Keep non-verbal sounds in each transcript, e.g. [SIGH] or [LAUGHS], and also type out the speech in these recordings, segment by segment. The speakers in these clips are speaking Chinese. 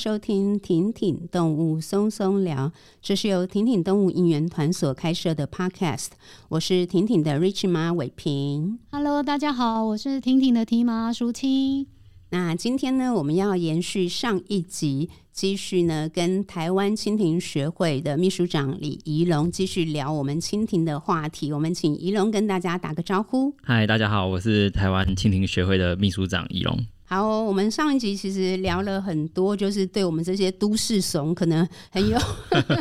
收听婷婷动物松松聊，这是由婷婷动物应援团所开设的 Podcast。我是婷婷的 Rich 妈伟平。Hello，大家好，我是婷婷的 T 妈淑清。那今天呢，我们要延续上一集，继续呢跟台湾蜻蜓学会的秘书长李宜龙继续聊我们蜻蜓的话题。我们请宜龙跟大家打个招呼。嗨，大家好，我是台湾蜻蜓学会的秘书长宜龙。好，我们上一集其实聊了很多，就是对我们这些都市怂可能很有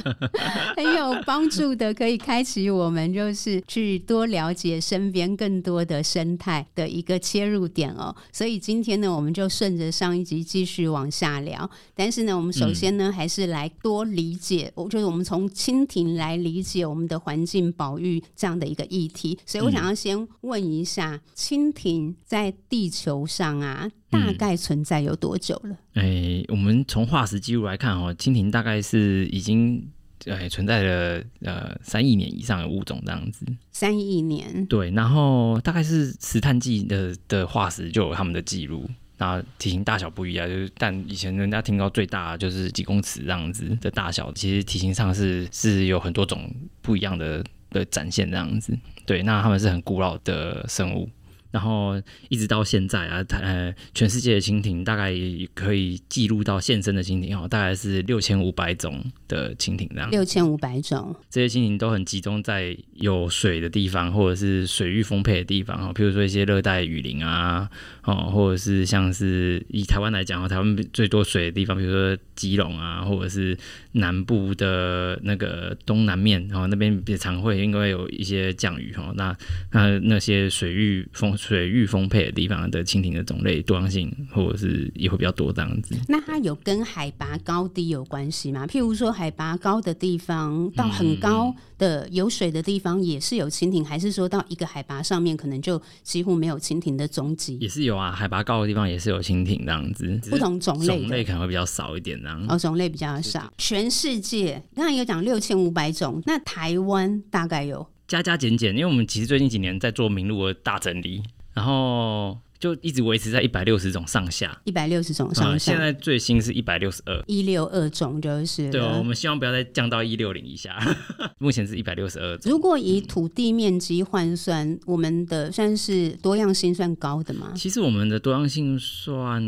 [LAUGHS] 很有帮助的，可以开启我们就是去多了解身边更多的生态的一个切入点哦。所以今天呢，我们就顺着上一集继续往下聊。但是呢，我们首先呢，还是来多理解，我就是我们从蜻蜓来理解我们的环境保育这样的一个议题。所以我想要先问一下，蜻蜓在地球上啊。大概存在有多久了？哎、嗯欸，我们从化石记录来看，哦，蜻蜓大概是已经呃、欸、存在了呃三亿年以上的物种这样子。三亿年，对，然后大概是石炭纪的的化石就有他们的记录，然后体型大小不一样，就是但以前人家听到最大就是几公尺这样子的大小，其实体型上是是有很多种不一样的的展现这样子。对，那他们是很古老的生物。然后一直到现在啊，呃，全世界的蜻蜓大概可以记录到现生的蜻蜓哦，大概是六千五百种的蜻蜓这样。六千五百种，这些蜻蜓都很集中在有水的地方，或者是水域丰沛的地方哦，比如说一些热带雨林啊，哦，或者是像是以台湾来讲哦，台湾最多水的地方，比如说基隆啊，或者是南部的那个东南面然哦，那边也常会因为有一些降雨哦，那那那些水域丰水域丰沛的地方的蜻蜓的种类多样性，或者是也会比较多这样子。那它有跟海拔高低有关系吗？譬如说海拔高的地方到很高的有水的地方也是有蜻蜓，还是说到一个海拔上面可能就几乎没有蜻蜓的踪迹？也是有啊，海拔高的地方也是有蜻蜓这样子，不同种类种类可能会比较少一点这样。哦，种类比较少。全世界刚才有讲六千五百种，那台湾大概有？加加减减，因为我们其实最近几年在做名录的大整理，然后就一直维持在一百六十种上下，一百六十种上下。现在最新是一百六十二，一六二种就是。对，我们希望不要再降到一六零以下。[LAUGHS] 目前是一百六十二种。如果以土地面积换算，我们的算是多样性算高的吗？其实我们的多样性算。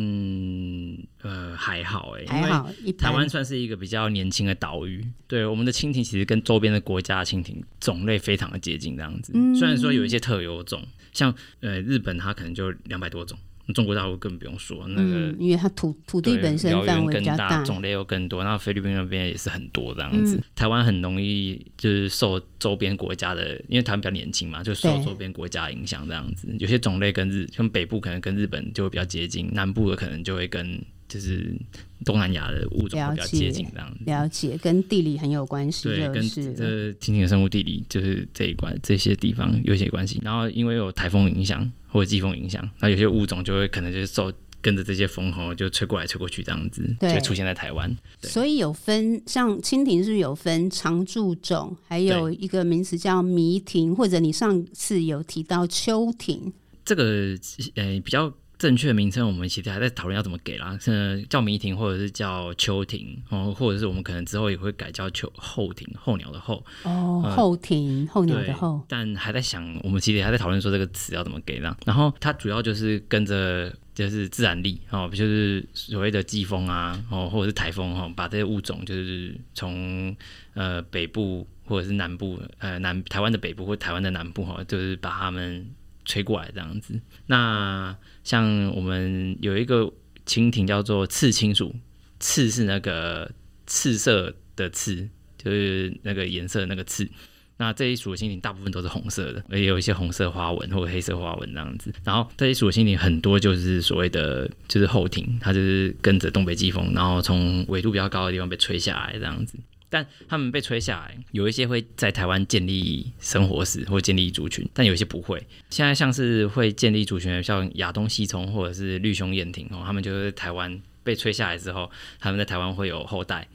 呃，还好哎，还好。台湾算是一个比较年轻的岛屿，对我们的蜻蜓其实跟周边的国家的蜻蜓种类非常的接近，这样子。嗯、虽然说有一些特有种，像呃日本它可能就两百多种，中国大陆更不用说，那个、嗯、因为它土土地本身范围更大，种类又更多。然后菲律宾那边也是很多这样子。嗯、台湾很容易就是受周边国家的，因为台湾比较年轻嘛，就受周边国家影响这样子。有些种类跟日，像北部可能跟日本就会比较接近，南部的可能就会跟。就是东南亚的物种比较接近这样子，了解，跟地理很有关系，对，跟这蜻蜓的生物地理就是这一关这些地方有些关系。然后因为有台风影响或者季风影响，那有些物种就会可能就是受跟着这些风吼就吹过来吹过去这样子，对就出现在台湾。所以有分像蜻蜓是有分常驻种，还有一个名词叫迷蜓，或者你上次有提到秋蜓，这个呃比较。正确的名称，我们其实还在讨论要怎么给啦，是叫迷亭，或者是叫秋亭，哦，或者是我们可能之后也会改叫秋后亭，候鸟的候。哦，候亭，候鸟的候。但还在想，我们其实还在讨论说这个词要怎么给啦。然后它主要就是跟着就是自然力哦，就是所谓的季风啊，哦，或者是台风哦，把这些物种就是从呃北部或者是南部呃南台湾的北部或台湾的南部哈，就是把它们。吹过来这样子，那像我们有一个蜻蜓叫做刺青属，赤是那个赤色的刺，就是那个颜色那个刺。那这一属的蜻蜓大部分都是红色的，也有一些红色花纹或者黑色花纹这样子。然后这一属的蜻蜓很多就是所谓的就是后庭，它就是跟着东北季风，然后从纬度比较高的地方被吹下来这样子。但他们被吹下来，有一些会在台湾建立生活史或建立族群，但有些不会。现在像是会建立族群，像亚东西冲或者是绿熊燕蜓哦，他们就是台湾被吹下来之后，他们在台湾会有后代，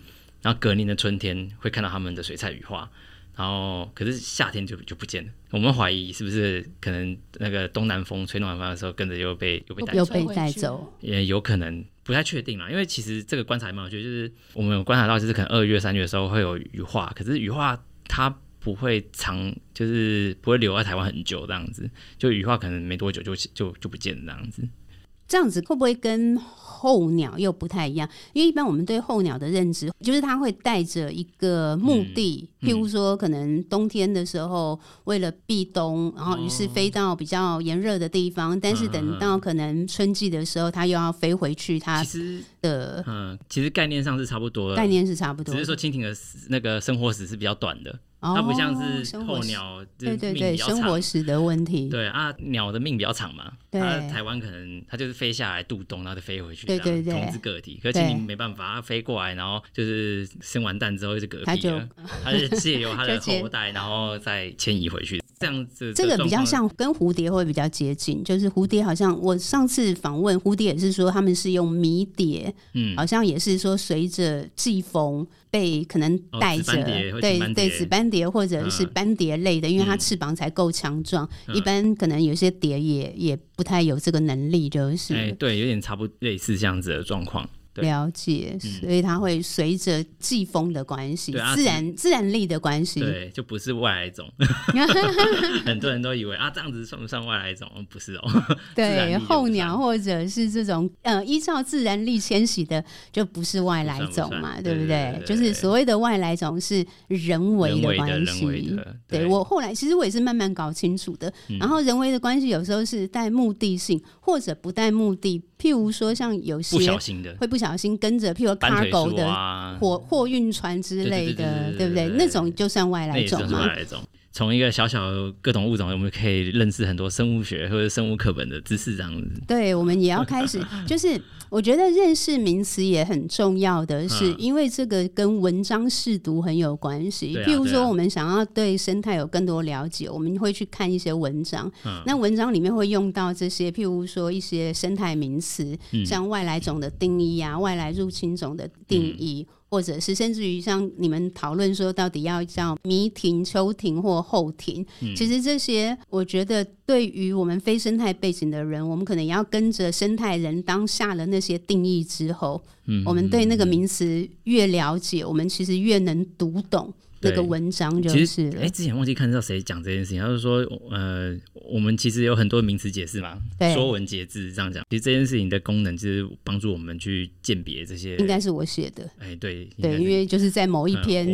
然后隔年的春天会看到他们的水彩羽化，然后可是夏天就就不见了。我们怀疑是不是可能那个东南风吹东南风的时候，跟着又被又被带又被带走，也有可能不太确定啦。因为其实这个观察蛮有趣，就是我们有观察到，就是可能二月、三月的时候会有羽化，可是羽化它不会长，就是不会留在台湾很久这样子，就羽化可能没多久就就就不见了这样子。这样子会不会跟候鸟又不太一样？因为一般我们对候鸟的认知，就是它会带着一个目的，嗯嗯、譬如说可能冬天的时候为了避冬，然后于是飞到比较炎热的地方，哦、但是等到可能春季的时候，它又要飞回去它的。嗯，其实概念上是差不多的，概念是差不多，只是说蜻蜓的那个生活史是比较短的。它不像是候鸟，对对对，生活史的问题。对啊，鸟的命比较长嘛。对，台湾可能它就是飞下来度冬，然后就飞回去。对对对，同质个体。可是蜻蜓没办法，它飞过来，然后就是生完蛋之后就嗝屁了。它是借由它的 [LAUGHS] 后代，然后再迁移回去。这样子，这个比较像跟蝴蝶会比较接近，就是蝴蝶好像我上次访问蝴蝶也是说他们是用迷蝶，嗯，好像也是说随着季风被可能带着，对对，紫斑蝶或者是斑蝶类的，因为它翅膀才够强壮，一般可能有些蝶也也不太有这个能力，就是，哎，对，有点差不多类似这样子的状况。了解，所以它会随着季风的关系，自然自然力的关系，对，就不是外来种。[LAUGHS] 很多人都以为啊，这样子算不算外来种？不是哦。[LAUGHS] 对，候鸟或者是这种呃依照自然力迁徙的，就不是外来种嘛，对不对？就是所谓的外来种是人为的关系。对，我后来其实我也是慢慢搞清楚的。然后人为的关系有时候是带目的性，或者不带目的。譬如说，像有些不小心的会不小心跟着，譬如 cargo 的货货运船之类的，对不对？那种就算外来种嘛。从一个小小各种物种，我们可以认识很多生物学或者生物课本的知识，这样子。对，我们也要开始，[LAUGHS] 就是我觉得认识名词也很重要的是，因为这个跟文章试读很有关系。譬如说，我们想要对生态有更多了解，我们会去看一些文章。那文章里面会用到这些，譬如说一些生态名词，像外来种的定义啊，外来入侵种的定义。或者是甚至于像你们讨论说，到底要叫迷庭、秋庭或后庭，嗯、其实这些我觉得对于我们非生态背景的人，我们可能也要跟着生态人当下的那些定义之后，嗯、我们对那个名词越了解，我们其实越能读懂。这个文章就是，哎，之前忘记看到谁讲这件事情，他就说，呃，我们其实有很多名词解释嘛，对说文解字这样讲。其实这件事情的功能就是帮助我们去鉴别这些。应该是我写的，哎，对对，因为就是在某一篇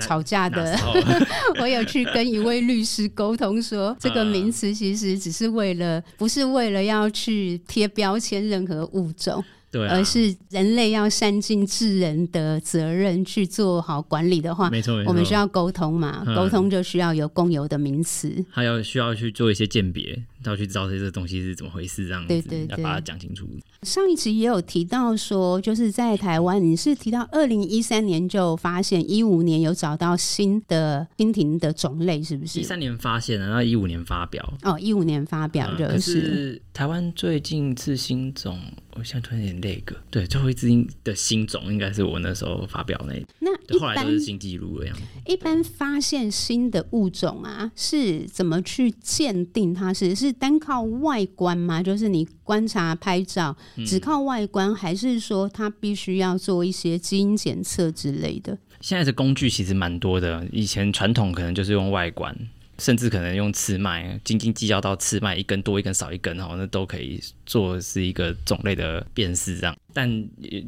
吵架的，我，[LAUGHS] 我有去跟一位律师沟通说，这个名词其实只是为了，不是为了要去贴标签任何物种。对啊，而是人类要善尽治人的责任去做好管理的话，没错，没错，我们需要沟通嘛，沟、嗯、通就需要有共有的名词，还要需要去做一些鉴别。要去知道这些东西是怎么回事，这样子，对对对，要把它讲清楚。上一集也有提到说，就是在台湾，你是提到二零一三年就发现，一五年有找到新的蜻蜓的种类，是不是？一三年发现的，然后一五年发表。哦，一五年发表就是。嗯、可是台湾最近一次新种，我现在突然有点那个，对，最后一次的新种应该是我那时候发表那。那后来都是新纪录的样子。一般发现新的物种啊，是怎么去鉴定它是是？单靠外观吗？就是你观察拍照，只靠外观，还是说它必须要做一些基因检测之类的？现在的工具其实蛮多的，以前传统可能就是用外观。甚至可能用刺脉，斤斤计较到刺脉一根多一根少一根哈，那都可以做是一个种类的辨识这样。但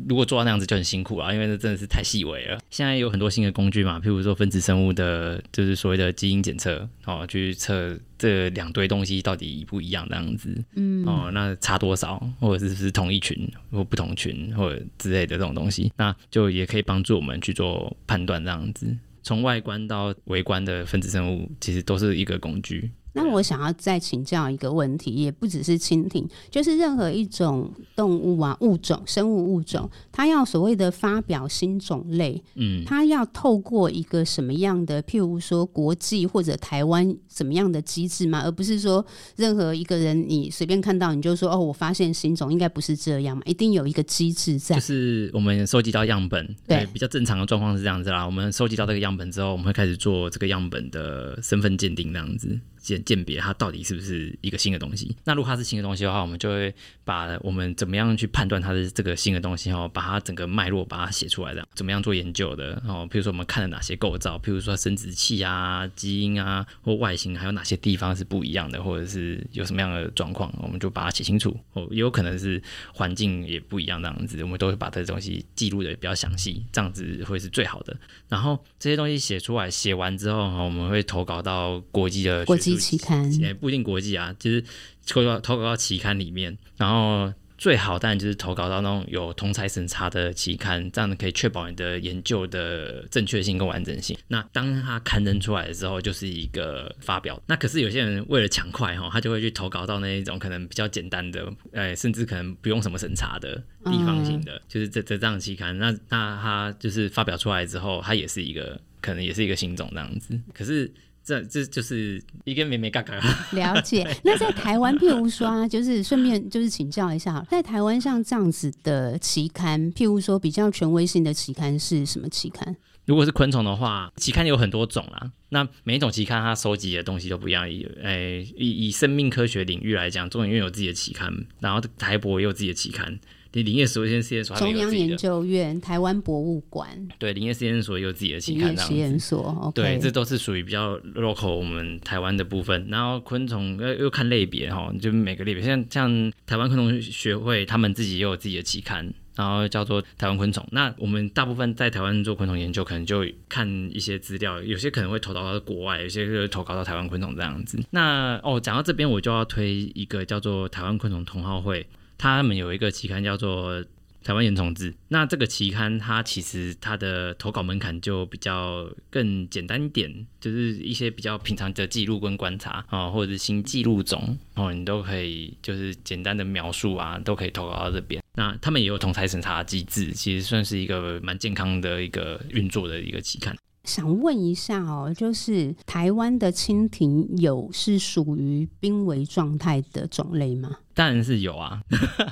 如果做到那样子就很辛苦了，因为那真的是太细微了。现在有很多新的工具嘛，譬如说分子生物的，就是所谓的基因检测哦，去测这两堆东西到底一不一样这样子。嗯，哦，那差多少，或者是是同一群或不同群或者之类的这种东西，那就也可以帮助我们去做判断这样子。从外观到微观的分子生物，其实都是一个工具。那我想要再请教一个问题，也不只是蜻蜓，就是任何一种动物啊、物种、生物物种，它要所谓的发表新种类，嗯，它要透过一个什么样的，譬如说国际或者台湾怎么样的机制吗？而不是说任何一个人你随便看到你就说哦，我发现新种，应该不是这样嘛？一定有一个机制在。就是我们收集到样本，对，对比较正常的状况是这样子啦。我们收集到这个样本之后，我们会开始做这个样本的身份鉴定，这样子。鉴鉴别它到底是不是一个新的东西？那如果它是新的东西的话，我们就会把我们怎么样去判断它是这个新的东西哈，把它整个脉络把它写出来的，怎么样做研究的哦？比如说我们看了哪些构造，譬如说生殖器啊、基因啊或外形，还有哪些地方是不一样的，或者是有什么样的状况，我们就把它写清楚。哦，也有可能是环境也不一样这样子，我们都会把这东西记录的比较详细，这样子会是最好的。然后这些东西写出来，写完之后，我们会投稿到国际的国际期刊，也不一定国际啊，就是投稿投稿到期刊里面，然后。最好当然就是投稿到那种有同侪审查的期刊，这样可以确保你的研究的正确性跟完整性。那当它刊登出来的时候，就是一个发表。那可是有些人为了抢快哈，他就会去投稿到那一种可能比较简单的，哎，甚至可能不用什么审查的地方性的，嗯、就是这这这样期刊。那那它就是发表出来之后，它也是一个可能也是一个新种这样子。可是。这这就是一个美美嘎嘎。[LAUGHS] 了解。那在台湾，譬如说，啊 [LAUGHS] 就是顺便就是请教一下，在台湾像这样子的期刊，譬如说比较权威性的期刊是什么期刊？如果是昆虫的话，期刊有很多种啦。那每一种期刊它收集的东西都不一样。以诶以以生命科学领域来讲，中研院有自己的期刊，然后台博也有自己的期刊。林业实验室，中央研究院、台湾博物馆，对林业实验所也有自己的期刊，实验所，okay、对，这都是属于比较 local 我们台湾的部分。然后昆虫又又看类别哈，就每个类别，像像台湾昆虫学会，他们自己也有自己的期刊，然后叫做台湾昆虫。那我们大部分在台湾做昆虫研究，可能就看一些资料，有些可能会投稿到国外，有些就投稿到台湾昆虫这样子。那哦，讲到这边，我就要推一个叫做台湾昆虫同好会。他们有一个期刊叫做《台湾原虫志》，那这个期刊它其实它的投稿门槛就比较更简单一点，就是一些比较平常的记录跟观察啊，或者是新记录种哦，你都可以就是简单的描述啊，都可以投稿到这边。那他们也有同侪审查机制，其实算是一个蛮健康的一个运作的一个期刊。想问一下哦，就是台湾的蜻蜓有是属于濒危状态的种类吗？当然是有啊，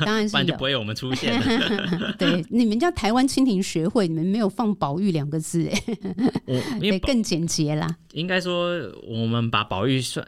当然是有，不然就不会有我们出现。[LAUGHS] 对，你们叫台湾蜻蜓学会，你们没有放宝玉两个字哎，因为 [LAUGHS] 更简洁啦。应该说，我们把宝玉算。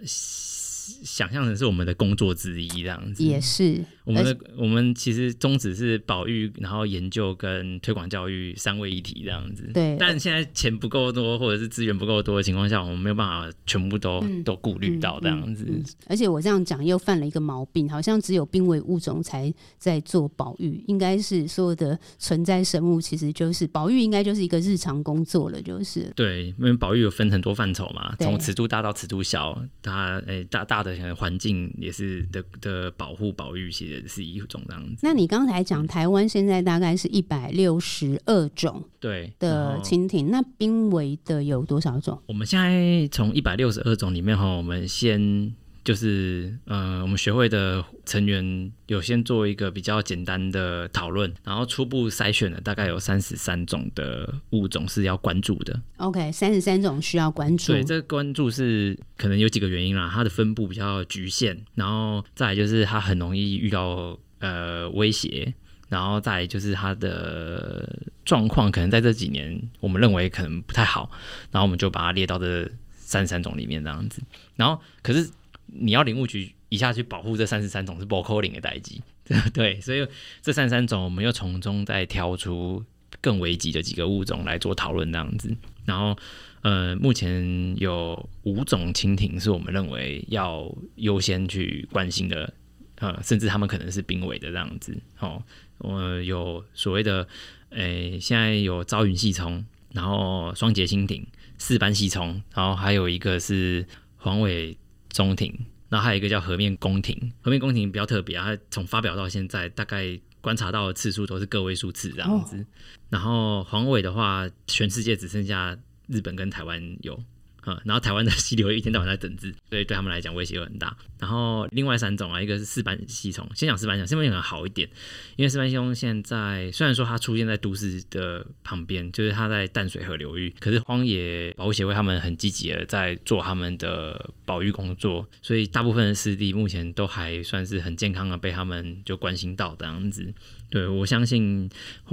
想象成是我们的工作之一，这样子也是。我们的我们其实宗旨是保育，然后研究跟推广教育三位一体这样子。对。但现在钱不够多，或者是资源不够多的情况下，我们没有办法全部都、嗯、都顾虑到这样子、嗯嗯嗯。而且我这样讲又犯了一个毛病，好像只有濒危物种才在做保育，应该是所有的存在生物其实就是保育，应该就是一个日常工作了，就是。对，因为保育有分很多范畴嘛，从尺度大到尺度小，它诶、欸、大大的。环境也是的的保护保育，其实是一种这样子。那你刚才讲台湾现在大概是一百六十二种对的蜻蜓，那濒危的有多少种？我们现在从一百六十二种里面哈，我们先。就是呃，我们学会的成员有先做一个比较简单的讨论，然后初步筛选了大概有三十三种的物种是要关注的。OK，三十三种需要关注。对，这个关注是可能有几个原因啦，它的分布比较局限，然后再来就是它很容易遇到呃威胁，然后再来就是它的状况可能在这几年我们认为可能不太好，然后我们就把它列到这三十三种里面这样子，然后可是。你要林务局一下去保护这三十三种是不可能的代际，[LAUGHS] 对，所以这三十三种我们又从中再挑出更危急的几个物种来做讨论，这样子。然后，呃，目前有五种蜻蜓是我们认为要优先去关心的，呃，甚至他们可能是濒危的这样子。哦，我有所谓的，诶、现在有招云细虫，然后双节蜻蜓、四斑细虫，然后还有一个是黄尾。中庭，然后还有一个叫河面宫廷，河面宫廷比较特别啊，它从发表到现在大概观察到的次数都是个位数次这样子。哦、然后黄尾的话，全世界只剩下日本跟台湾有，啊、嗯，然后台湾的 [LAUGHS] 溪流一天到晚在整治，所以对他们来讲威胁又很大。然后另外三种啊，一个是四斑吸虫，先讲四斑吸虫，四斑可能好一点，因为四斑吸虫现在虽然说它出现在都市的旁边，就是它在淡水河流域，可是荒野保护协会他们很积极的在做他们的保育工作，所以大部分的湿地目前都还算是很健康的被他们就关心到这样子。对，我相信，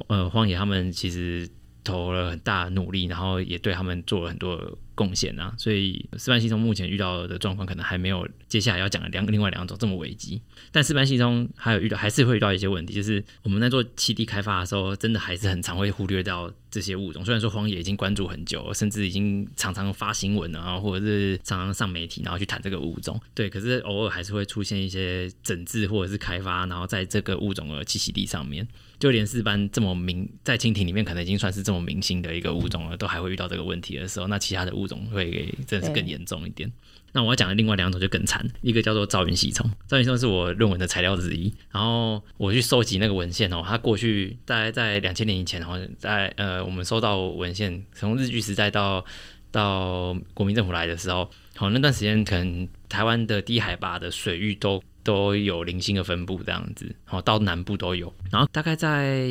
呃，荒野他们其实。投了很大的努力，然后也对他们做了很多贡献啊，所以四斑溪蟌目前遇到的状况可能还没有接下来要讲的两另外两种这么危机。但四斑溪蟌还有遇到还是会遇到一些问题，就是我们在做栖地开发的时候，真的还是很常会忽略掉这些物种。虽然说荒野已经关注很久，甚至已经常常发新闻啊，或者是常常上媒体，然后去谈这个物种。对，可是偶尔还是会出现一些整治或者是开发，然后在这个物种的栖息地上面。就连四斑这么明，在蜻蜓里面可能已经算是这么明星的一个物种了，都还会遇到这个问题的时候，那其他的物种会真的是更严重一点。那我要讲的另外两种就更惨，一个叫做招云吸虫，招云吸虫是我论文的材料之一。然后我去收集那个文献哦，它过去大概在两千年以前，然后在呃我们收到文献，从日据时代到到国民政府来的时候，好那段时间可能台湾的低海拔的水域都。都有零星的分布这样子，然后到南部都有，然后大概在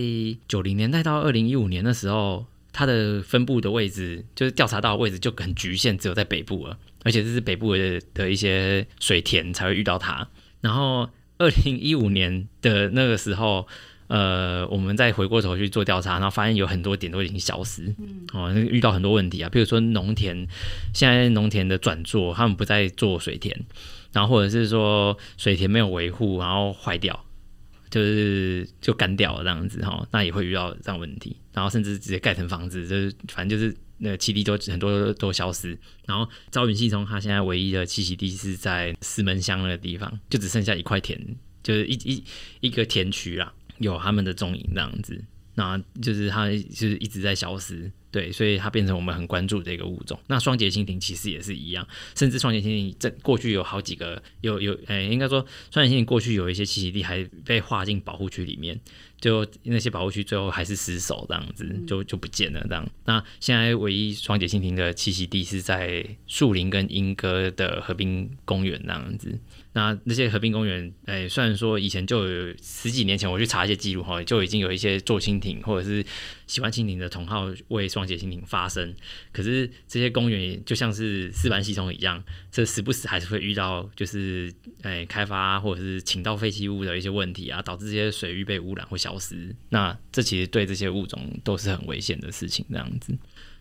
九零年代到二零一五年的时候，它的分布的位置就是调查到的位置就很局限，只有在北部了，而且这是北部的的一些水田才会遇到它。然后二零一五年的那个时候，呃，我们再回过头去做调查，然后发现有很多点都已经消失，哦，那遇到很多问题啊，比如说农田，现在农田的转作，他们不再做水田。然后或者是说水田没有维护，然后坏掉，就是就干掉了这样子哈，那也会遇到这样问题。然后甚至直接盖成房子，就是反正就是那个栖地都很多都，消失。然后招云系统它现在唯一的栖息地是在石门乡那个地方，就只剩下一块田，就是一一一个田区啦，有他们的踪影这样子。那就是它就是一直在消失。对，所以它变成我们很关注的一个物种。那双节蜻蜓其实也是一样，甚至双节蜻蜓这过去有好几个，有有，哎，应该说双节蜻蜓过去有一些栖息地还被划进保护区里面，就那些保护区最后还是失守这样子，就就不见了这样。那现在唯一双节蜻蜓的栖息地是在树林跟莺歌的河滨公园那样子。那那些河滨公园，哎，虽然说以前就有十几年前我去查一些记录哈，就已经有一些做蜻蜓或者是。喜欢蜻蜓的同好为双节蜻蜓发声，可是这些公园就像是丝斑吸虫一样，这时不时还是会遇到就是诶、哎、开发或者是倾倒废弃物的一些问题啊，导致这些水域被污染或消失。那这其实对这些物种都是很危险的事情，这样子。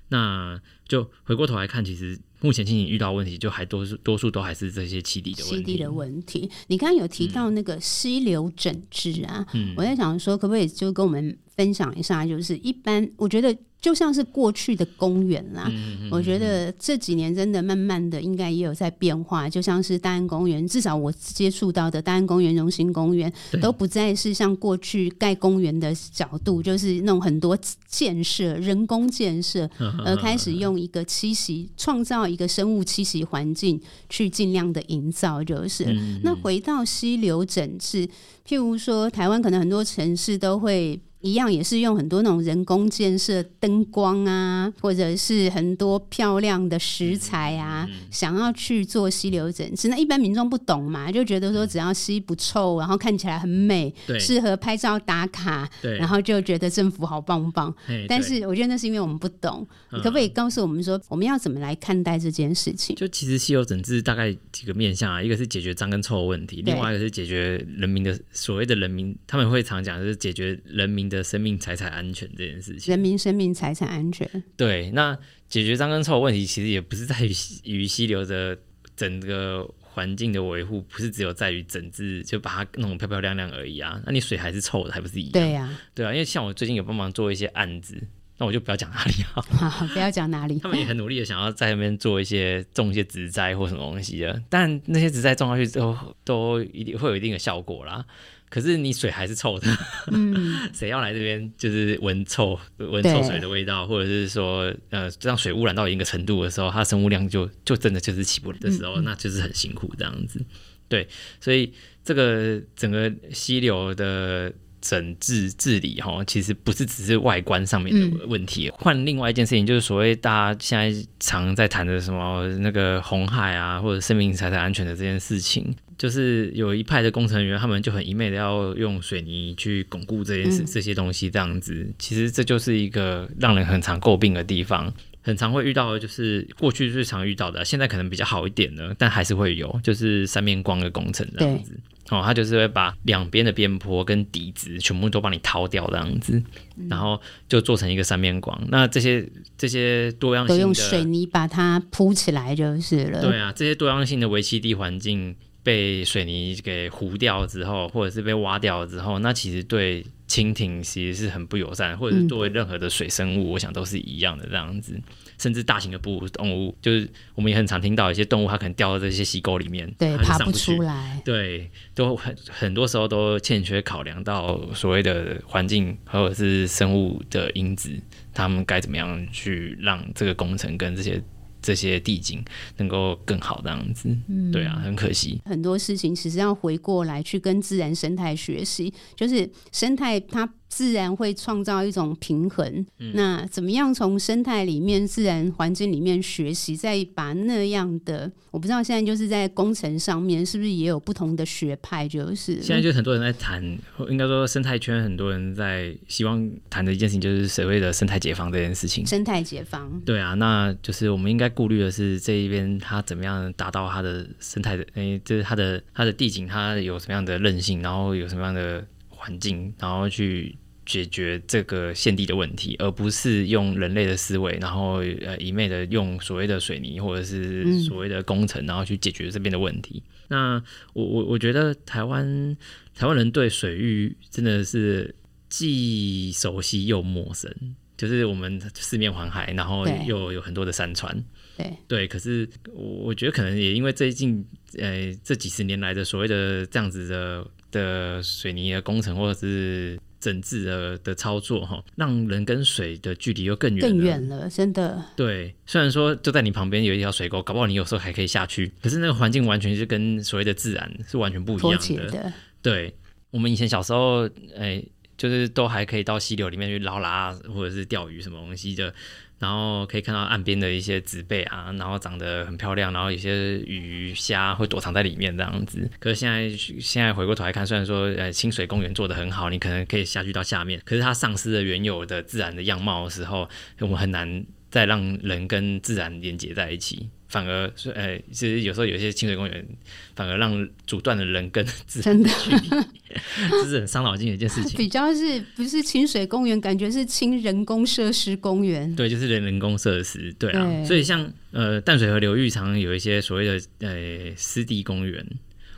那就回过头来看，其实目前经营遇到问题，就还多数多数都还是这些气地的问题。气地的问题，你刚刚有提到那个溪流整治啊，嗯、我在想说，可不可以就跟我们。分享一下，就是一般，我觉得。就像是过去的公园啦，嗯嗯、我觉得这几年真的慢慢的应该也有在变化。就像是大安公园，至少我接触到的大安公园、荣兴公园，都不再是像过去盖公园的角度，就是那种很多建设、人工建设，而开始用一个栖息、创造一个生物栖息环境，去尽量的营造。就是、嗯、那回到溪流整治，譬如说台湾可能很多城市都会。一样也是用很多那种人工建设灯光啊，或者是很多漂亮的石材啊，想要去做溪流整治。那一般民众不懂嘛，就觉得说只要溪不臭，然后看起来很美，适合拍照打卡，然后就觉得政府好棒棒。但是我觉得那是因为我们不懂。你可不可以告诉我们说，我们要怎么来看待这件事情？就其实溪流整治大概几个面向啊，一个是解决脏跟臭的问题，另外一个是解决人民的所谓的人民，他们会常讲就是解决人民的生命财产安全这件事情，人民生命财产安全。对，那解决脏跟臭的问题，其实也不是在于于溪流的整个环境的维护，不是只有在于整治，就把它弄得漂漂亮亮而已啊。那你水还是臭的，还不是一样？对呀、啊，对啊。因为像我最近有帮忙做一些案子，那我就不要讲哪里好，好，[LAUGHS] 不要讲哪里。他们也很努力的想要在那边做一些种一些植栽或什么东西的，但那些植栽种下去之后，都一定会有一定的效果啦。可是你水还是臭的，嗯，[LAUGHS] 谁要来这边就是闻臭闻臭水的味道，或者是说呃，让水污染到一个程度的时候，它生物量就就真的就是起不来的时候，那就是很辛苦这样子。对，所以这个整个溪流的整治治理哈，其实不是只是外观上面的问题。换、嗯、另外一件事情，就是所谓大家现在常在谈的什么那个红海啊，或者生命财产安全的这件事情，就是有一派的工程员，他们就很一昧的要用水泥去巩固这件事、嗯、这些东西，这样子，其实这就是一个让人很常诟病的地方。很常会遇到的就是过去最常遇到的，现在可能比较好一点了，但还是会有，就是三面光的工程这样子。哦，他就是会把两边的边坡跟底子全部都帮你掏掉这样子，嗯、然后就做成一个三面光。那这些这些多样性的都用水泥把它铺起来就是了。对啊，这些多样性的微栖地环境被水泥给糊掉之后，或者是被挖掉之后，那其实对。蜻蜓其实是很不友善，或者是作为任何的水生物，嗯、我想都是一样的这样子。甚至大型的哺乳动物，就是我们也很常听到一些动物，它可能掉到这些溪沟里面，对，它爬不出来。对，都很很多时候都欠缺考量到所谓的环境或者是生物的因子，他们该怎么样去让这个工程跟这些。这些地景能够更好这样子，嗯，对啊，很可惜。很多事情其实要回过来去跟自然生态学习，就是生态它。自然会创造一种平衡。嗯、那怎么样从生态里面、自然环境里面学习，再把那样的，我不知道现在就是在工程上面是不是也有不同的学派？就是现在就很多人在谈，应该说生态圈很多人在希望谈的一件事情，就是所谓的生态解放这件事情。生态解放，对啊，那就是我们应该顾虑的是这一边它怎么样达到它的生态的，诶，就是它的它的地景，它有什么样的韧性，然后有什么样的。环境，然后去解决这个现地的问题，而不是用人类的思维，然后呃一昧的用所谓的水泥或者是所谓的工程，然后去解决这边的问题。嗯、那我我我觉得台湾台湾人对水域真的是既熟悉又陌生，就是我们四面环海，然后又有很多的山川，对对。可是我觉得可能也因为最近呃这几十年来的所谓的这样子的。的水泥的工程或者是整治的的操作哈，让人跟水的距离又更远更远了，真的。对，虽然说就在你旁边有一条水沟，搞不好你有时候还可以下去，可是那个环境完全是跟所谓的自然是完全不一样的。的对，我们以前小时候，哎，就是都还可以到溪流里面去捞啦，或者是钓鱼什么东西的。然后可以看到岸边的一些植被啊，然后长得很漂亮，然后有些鱼虾会躲藏在里面这样子。可是现在现在回过头来看，虽然说呃清水公园做得很好，你可能可以下去到下面，可是它丧失了原有的自然的样貌的时候，我们很难再让人跟自然连接在一起。反而是，呃，其实有时候有些清水公园，反而让阻断了人跟自然的距离，[LAUGHS] 这是很伤脑筋的一件事情。比较是不是清水公园，感觉是清人工设施公园。对，就是人人工设施，对啊。对所以像呃淡水河流域，常常有一些所谓的呃湿地公园，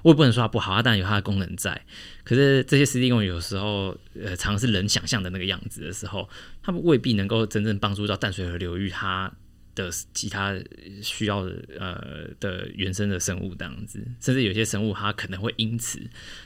我也不能说它不好，它当然有它的功能在。可是这些湿地公园有时候，呃，常常是人想象的那个样子的时候，他们未必能够真正帮助到淡水河流域它。的其他需要的呃的原生的生物这样子，甚至有些生物它可能会因此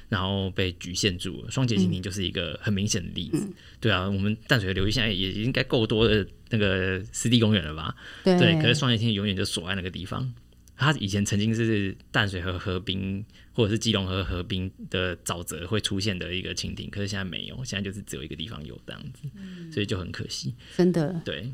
然后被局限住了。双节蜻蜓就是一个很明显的例子。嗯、对啊，我们淡水的流域现在也应该够多的那个湿地公园了吧？对，对。可是双节蜻蜓永远就锁在那个地方。它以前曾经是淡水河河滨或者是基隆河河滨的沼泽会出现的一个蜻蜓，可是现在没有，现在就是只有一个地方有这样子，嗯、所以就很可惜。真的，对。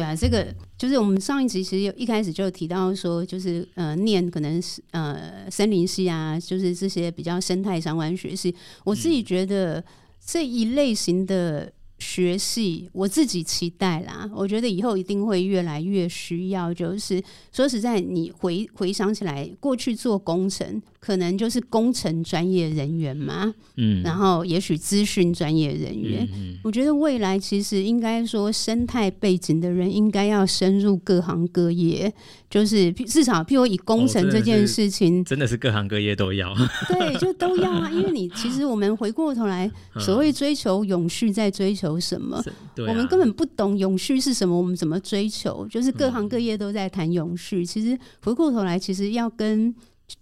对啊，这个就是我们上一集其实有一开始就提到说，就是呃，念可能是呃森林系啊，就是这些比较生态相关学系，我自己觉得这一类型的。学系我自己期待啦，我觉得以后一定会越来越需要。就是说实在，你回回想起来，过去做工程可能就是工程专业人员嘛，嗯，然后也许资讯专业人员。嗯嗯，我觉得未来其实应该说，生态背景的人应该要深入各行各业。就是至少，譬如以工程这件事情，哦，真的是各行各业都要。对，就都要啊。因为你其实我们回过头来，[LAUGHS] 所谓追求永续，在追求什么？我们根本不懂永续是什么，我们怎么追求？就是各行各业都在谈永续。其实回过头来，其实要跟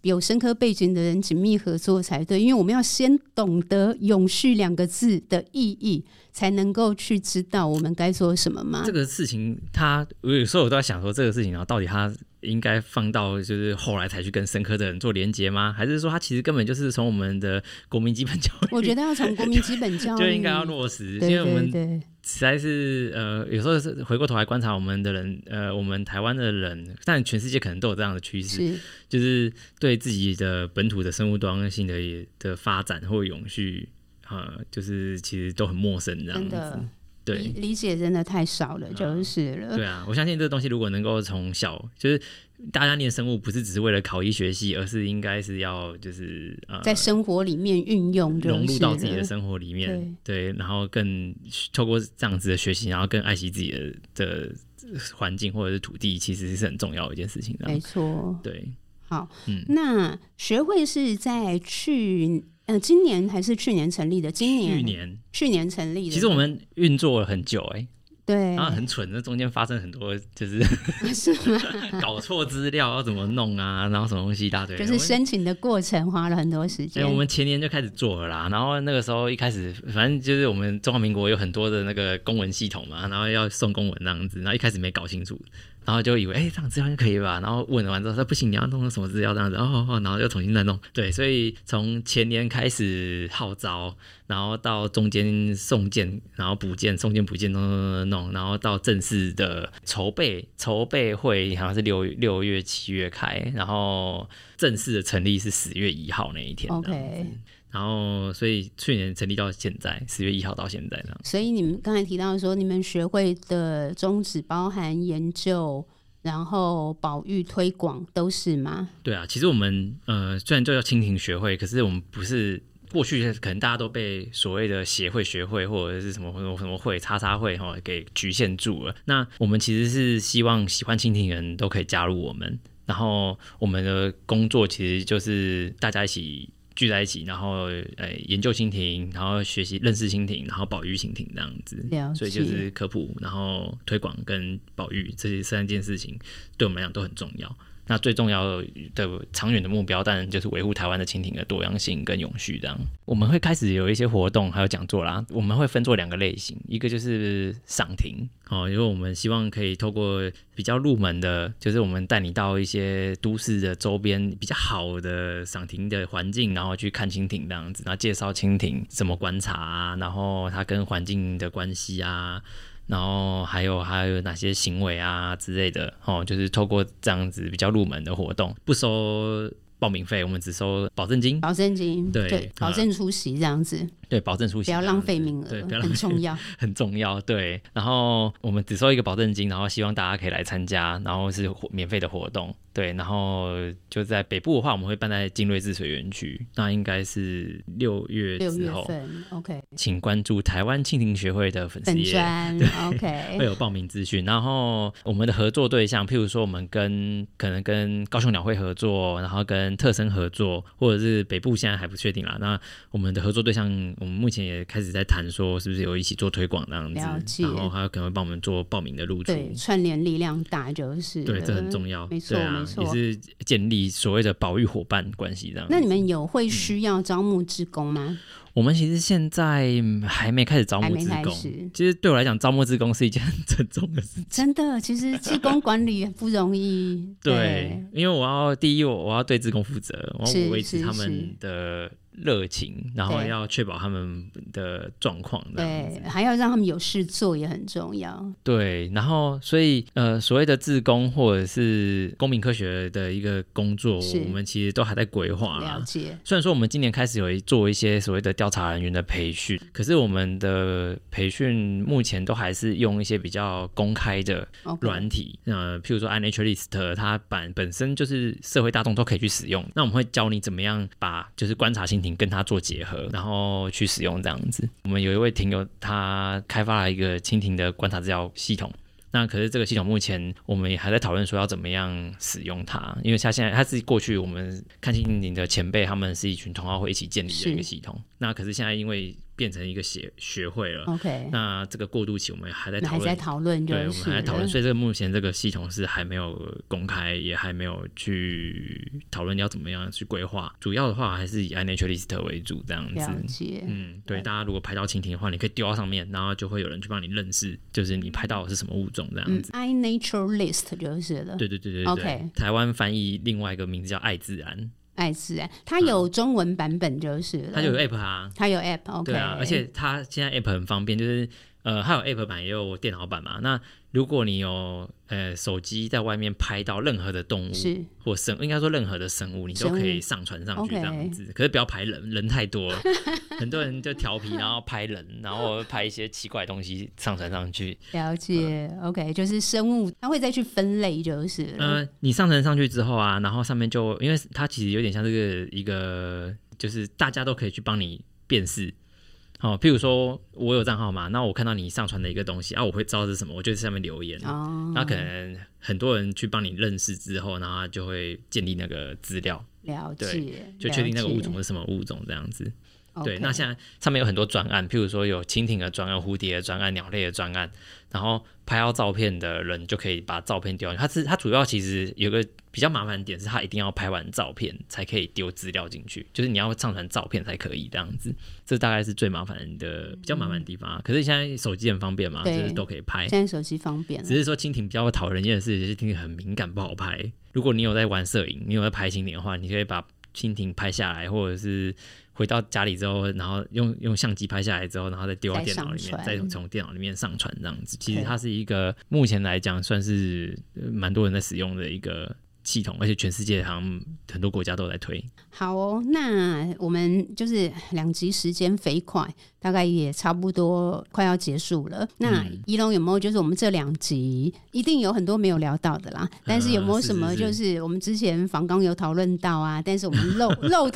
有深刻背景的人紧密合作才对，因为我们要先懂得“永续”两个字的意义，才能够去知道我们该做什么嘛。这个事情，他我有时候我都在想说，这个事情，然后到底他应该放到就是后来才去跟深科的人做连接吗？还是说他其实根本就是从我们的国民基本教育？我觉得要从国民基本教育 [LAUGHS] 就应该要落实，因为我们实在是呃有时候是回过头来观察我们的人，呃，我们台湾的人，但全世界可能都有这样的趋势，是就是对自己的本土的生物多样性的的发展或永续，呃，就是其实都很陌生这样子。对，理解真的太少了，就是了。对啊，我相信这个东西如果能够从小，就是大家念生物，不是只是为了考医学系，而是应该是要就是呃，在生活里面运用，融入到自己的生活里面。对，对，然后更透过这样子的学习，然后更爱惜自己的的环境或者是土地，其实是很重要的一件事情。没错。对。好，嗯，那学会是在去。呃，今年还是去年成立的？今年，去年，去年成立的。其实我们运作了很久，欸，哎，对，然后很蠢，那中间发生很多，就是 [LAUGHS] 是吗？[LAUGHS] 搞错资料要怎么弄啊？然后什么东西一大堆，就是申请的过程花了很多时间。我们前年就开始做了啦，然后那个时候一开始，反正就是我们中华民国有很多的那个公文系统嘛，然后要送公文那样子，然后一开始没搞清楚。然后就以为哎，这样资料就可以吧？然后问完之后说不行，你要弄什么资料这样子，哦哦，然后又重新再弄。对，所以从前年开始号召，然后到中间送件，然后补件，送件补件，弄弄弄弄，然后到正式的筹备，筹备会好像是六六月七月开，然后正式的成立是十月一号那一天。OK。然后，所以去年成立到现在，十月一号到现在呢。所以你们刚才提到说，你们学会的宗旨包含研究，然后保育推广都是吗？对啊，其实我们呃，虽然就叫蜻蜓学会，可是我们不是过去可能大家都被所谓的协会、学会或者是什么什么什么会、叉叉会哈给局限住了。那我们其实是希望喜欢蜻蜓人都可以加入我们，然后我们的工作其实就是大家一起。聚在一起，然后呃研究蜻蜓，然后学习认识蜻蜓，然后保育蜻蜓这样子，所以就是科普，然后推广跟保育这三件事情，对我们来讲都很重要。那最重要的长远的目标，当然就是维护台湾的蜻蜓的多样性跟永续。这样，我们会开始有一些活动，还有讲座啦。我们会分做两个类型，一个就是赏蜓哦，因为我们希望可以透过比较入门的，就是我们带你到一些都市的周边比较好的赏蜓的环境，然后去看蜻蜓这样子，然后介绍蜻蜓怎么观察，然后它跟环境的关系啊。然后还有还有哪些行为啊之类的哦，就是透过这样子比较入门的活动，不收报名费，我们只收保证金。保证金，对，保证出席这样子。对，保证出席，不要浪费名额，对，很重要，很重要。对，然后我们只收一个保证金，然后希望大家可以来参加，然后是免费的活动。对，然后就在北部的话，我们会办在金瑞治水园区，那应该是六月之后。六月份，OK。请关注台湾蜻蜓学会的粉丝页，对，OK，[LAUGHS] 会有报名资讯。然后我们的合作对象，譬如说我们跟可能跟高雄鸟会合作，然后跟特生合作，或者是北部现在还不确定啦。那我们的合作对象，我们目前也开始在谈，说是不是有一起做推广这样子，然后还有可能会帮我们做报名的露出，对，串联力量大就是，对，这很重要，没错，啊、没错。也是建立所谓的保育伙伴关系这样。那你们有会需要招募志工吗？嗯我们其实现在还没开始招募职工。其实对我来讲，招募职工是一件很沉重的事情。真的，其实职工管理不容易。对，对，因为我要第一，我我要对职工负责，我要维持他们的。热情，然后要确保他们的状况，对，还要让他们有事做也很重要。对，然后所以呃，所谓的自工或者是公民科学的一个工作，我们其实都还在规划。了解。虽然说我们今年开始有做一些所谓的调查人员的培训，可是我们的培训目前都还是用一些比较公开的软体.呃，譬如说 iNaturalist，它本本身就是社会大众都可以去使用。那我们会教你怎么样把就是观察蜻蜓。跟它做结合，然后去使用这样子。我们有一位听友，他开发了一个蜻蜓的观察资料系统。那可是这个系统目前我们也还在讨论说要怎么样使用它，因为他现在他是过去我们看蜻蜓的前辈，他们是一群同好会一起建立的一个系统。那可是现在因为变成一个学学会了。OK，那这个过渡期我们还在讨论，还在讨论，对，我们还在讨论，所以这个目前这个系统是还没有公开，也还没有去讨论要怎么样去规划。主要的话还是以 iNaturalist 为主，这样子。嗯，对，大家如果拍到蜻蜓的话，你可以丢到上面，然后就会有人去帮你认识，就是你拍到的是什么物种这样子。嗯、iNaturalist 就是了。对对对对对。OK，台湾翻译另外一个名字叫爱自然。爱自然，它有中文版本就是了。它就有 app 啊，它有 app，OK。对啊，而且它现在 app 很方便，就是呃，还有 app 版也有电脑版嘛。那如果你有呃手机在外面拍到任何的动物是或生，应该说任何的生物，你都可以上传上去这样子。可是不要拍人，人太多了，[LAUGHS] 很多人就调皮，然后拍人，然后拍一些奇怪的东西上传上去。了解、呃、，OK，就是生物，它会再去分类，就是呃，你上传上去之后啊，然后上面就因为它其实有点像这个一个，就是大家都可以去帮你辨识。好，譬如说我有账号嘛，那我看到你上传的一个东西啊，我会知道是什么，我就在上面留言。哦，那可能很多人去帮你认识之后，然后就会建立那个资料，了解，就确定那个物种是什么物种这样子。对，那现在上面有很多专案，譬如说有蜻蜓的专案、蝴蝶的专案、鸟类的专案，然后拍到照片的人就可以把照片丢。它是它主要其实有个比较麻烦的点是，它一定要拍完照片才可以丢资料进去，就是你要上传照片才可以这样子。这大概是最麻烦的、比较麻烦的地方、啊。可是现在手机很方便嘛，就是都可以拍。现在手机方便，只是说蜻蜓比较讨人厌的是，蜻蜓很敏感，不好拍。如果你有在玩摄影，你有在拍蜻蜓的话，你可以把蜻蜓拍下来，或者是。回到家里之后，然后用用相机拍下来之后，然后再丢到电脑里面，再从电脑里面上传这样子。其实它是一个目前来讲算是蛮多人在使用的一个系统，而且全世界好像很多国家都在推。好哦，那我们就是两集时间飞快。大概也差不多快要结束了。那宜农有没有就是我们这两集一定有很多没有聊到的啦？但是有没有什么就是我们之前访纲有讨论到啊？但是我们漏 [LAUGHS] 漏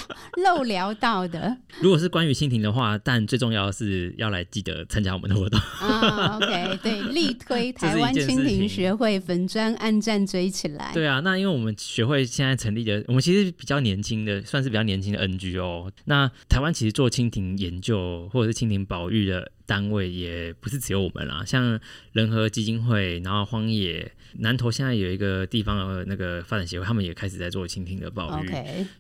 漏聊到的？如果是关于蜻蜓的话，但最重要的是要来记得参加我们的活动啊。OK，对，力推 [LAUGHS] 台湾蜻蜓学会粉专暗赞追起来。对啊，那因为我们我们学会现在成立的，我们其实比较年轻的，算是比较年轻的 NGO。那台湾其实做蜻蜓研究或者是蜻蜓保育的单位也不是只有我们啦，像人和基金会，然后荒野南投现在有一个地方的那个发展协会，他们也开始在做蜻蜓的保育。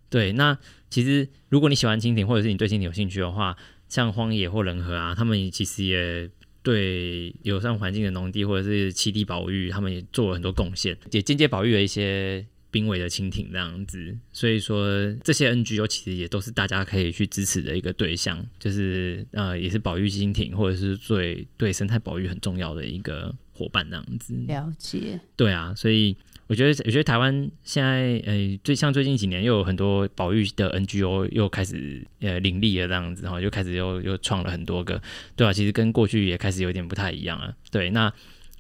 对，那其实如果你喜欢蜻蜓，或者是你对蜻蜓有兴趣的话，像荒野或人和啊，他们其实也对友善环境的农地或者是栖地保育，他们也做了很多贡献，也间接保育了一些。濒危的蜻蜓这样子，所以说这些 NGO 其实也都是大家可以去支持的一个对象，就是呃，也是保育蜻蜓或者是最对生态保育很重要的一个伙伴这样子。了解。对啊，所以我觉得，我觉得台湾现在呃，最像最近几年又有很多保育的 NGO 又开始呃林立了这样子，然后又开始又又创了很多个，对啊，其实跟过去也开始有点不太一样了。对，那。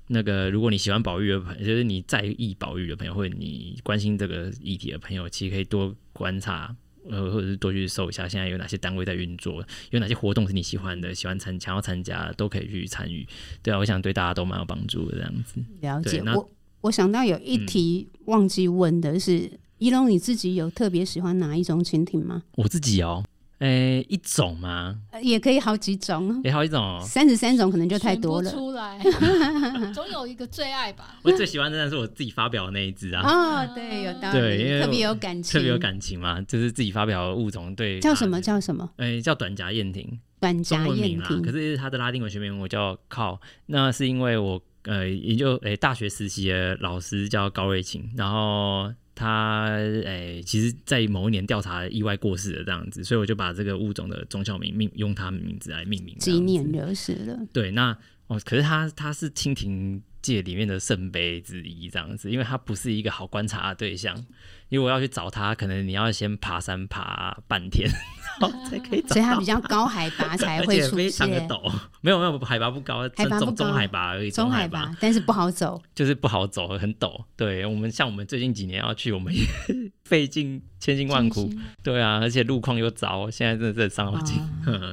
那个，如果你喜欢保育的朋友，就是你在意保育的朋友，或者你关心这个议题的朋友，其实可以多观察，呃，或者是多去搜一下，现在有哪些单位在运作，有哪些活动是你喜欢的，喜欢参想要参加，都可以去参与。对啊，我想对大家都蛮有帮助的这样子。了解。我我想到有一题忘记问的是，嗯、龙你自己有特别喜欢哪一种蜻蜓吗？我自己哦。诶、欸，一种吗？也可以好几种，也好几种，[LAUGHS] 三十三种可能就太多了。出来，[LAUGHS] 总有一个最爱吧。我最喜欢的当然是我自己发表的那一只啊。哦，对，有道理，对，因为特别有感情，特别有感情嘛，就是自己发表的物种，对。叫什么？叫什么？诶、欸，叫短颊燕蜓，短颊燕蜓。可是它的拉丁文学名我叫靠，那是因为我呃研究诶大学实习的老师叫高瑞琴，然后。他诶、其实，在某一年调查意外过世的这样子，所以我就把这个物种的中校名命用他名字来命名，纪念就是了。对，那哦，可是他他是蜻蜓界里面的圣杯之一这样子，因为他不是一个好观察的对象。因为我要去找它，可能你要先爬山爬半天，[LAUGHS] 才可以找到。所以它比较高海拔才会出现，非常的陡。[LAUGHS] 没有没有，海拔不高，海拔不高，中海拔而已。中海拔，但是不好走，就是不好走，很陡。对我们，像我们最近几年要去，我们也 [LAUGHS] 费尽千辛万苦。对啊，而且路况又糟，现在真的是伤脑筋。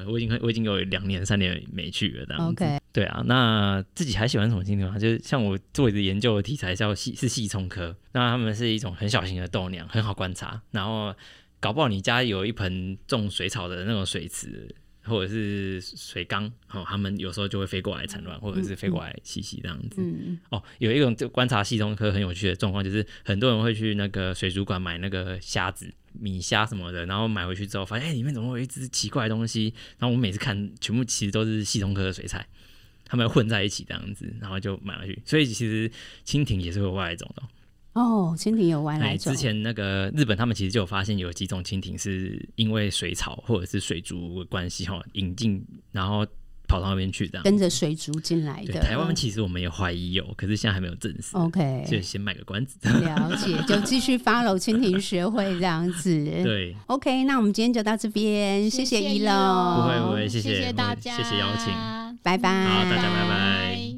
我已经我已经有两年三年没去了，这样子。Okay. 对啊，那自己还喜欢什么蜻蜓吗？就是像我做的研究的题材叫细是细虫科，那它们是一种很小型的豆娘，很好观察。然后搞不好你家有一盆种水草的那种水池，或者是水缸，哦，他们有时候就会飞过来产卵，或者是飞过来栖息这样子。嗯，哦，有一种就观察系统科很有趣的状况，就是很多人会去那个水族馆买那个虾子、米虾什么的，然后买回去之后发现，哎、欸，里面怎么有一只奇怪的东西？然后我每次看，全部其实都是系统科的水菜，他们混在一起这样子，然后就买回去。所以其实蜻蜓也是会有外来种的。哦，蜻蜓有外来种。之前那个日本他们其实就有发现有几种蜻蜓是因为水草或者是水族的关系哈引进，然后跑到那边去这样，跟着水族进来的。台湾其实我们也怀疑有，可是现在还没有证实。OK，就先卖个关子。了解，就继续 follow [LAUGHS] 蜻蜓学会这样子。对，OK，那我们今天就到这边，谢谢一楼，不会不会，谢谢，谢谢大家，谢谢邀请，拜拜，好，大家拜拜。